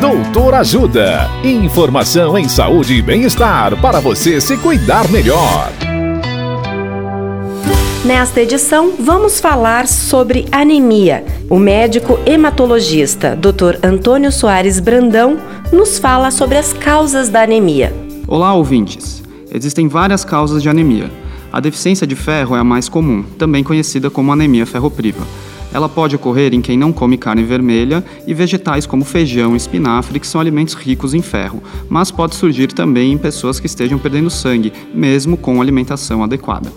Doutor Ajuda. Informação em saúde e bem-estar para você se cuidar melhor. Nesta edição, vamos falar sobre anemia. O médico hematologista Dr. Antônio Soares Brandão nos fala sobre as causas da anemia. Olá, ouvintes. Existem várias causas de anemia. A deficiência de ferro é a mais comum, também conhecida como anemia ferropriva. Ela pode ocorrer em quem não come carne vermelha e vegetais como feijão e espinafre, que são alimentos ricos em ferro, mas pode surgir também em pessoas que estejam perdendo sangue, mesmo com alimentação adequada.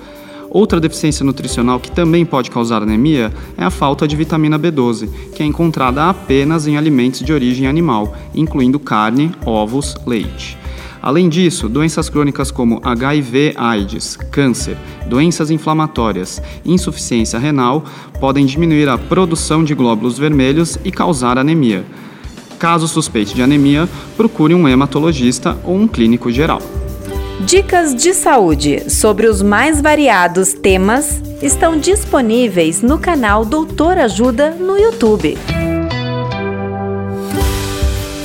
Outra deficiência nutricional que também pode causar anemia é a falta de vitamina B12, que é encontrada apenas em alimentos de origem animal, incluindo carne, ovos, leite. Além disso, doenças crônicas como HIV/AIDS, câncer, doenças inflamatórias insuficiência renal podem diminuir a produção de glóbulos vermelhos e causar anemia. Caso suspeite de anemia, procure um hematologista ou um clínico geral. Dicas de saúde sobre os mais variados temas estão disponíveis no canal Doutor Ajuda no YouTube.